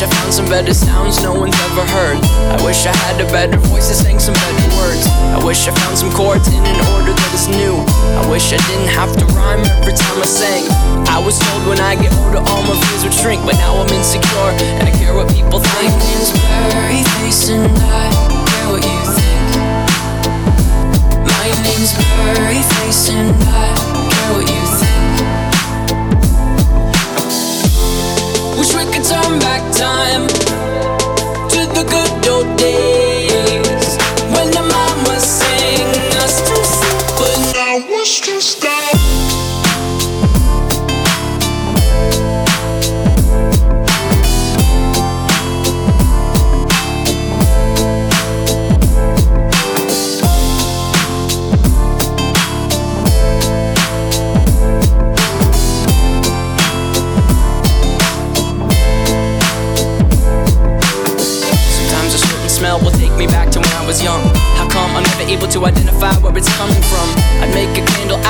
wish I found some better sounds no one's ever heard. I wish I had a better voice and sang some better words. I wish I found some chords in an order that is new. I wish I didn't have to rhyme every time I smell will take me back to when I was young. How come I'm never able to identify where it's coming from?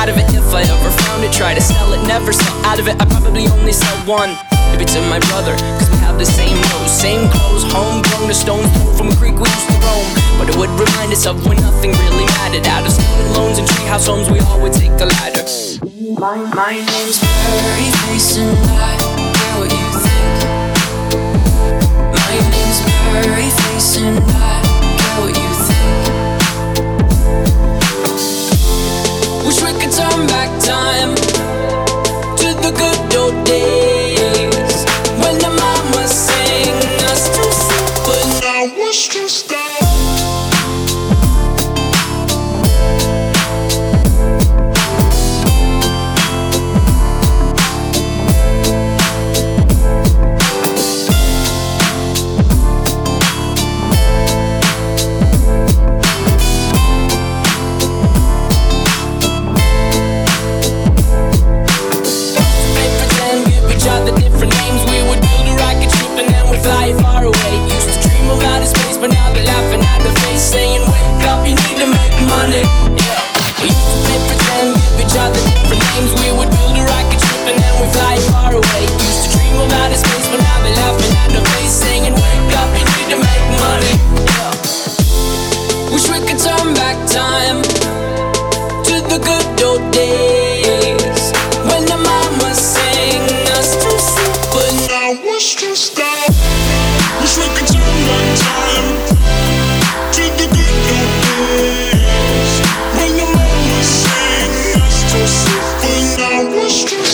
out of it if I ever found it. Try to sell it, never sell out of it. I probably only sell one. Maybe to my brother, cause we have the same nose, same clothes, homegrown, a stone's throw from a creek we used to roam. But it would remind us of when nothing really mattered. Out of student loans and treehouse homes, we all would take a ladder. My, my name's Mary Mason. I Christian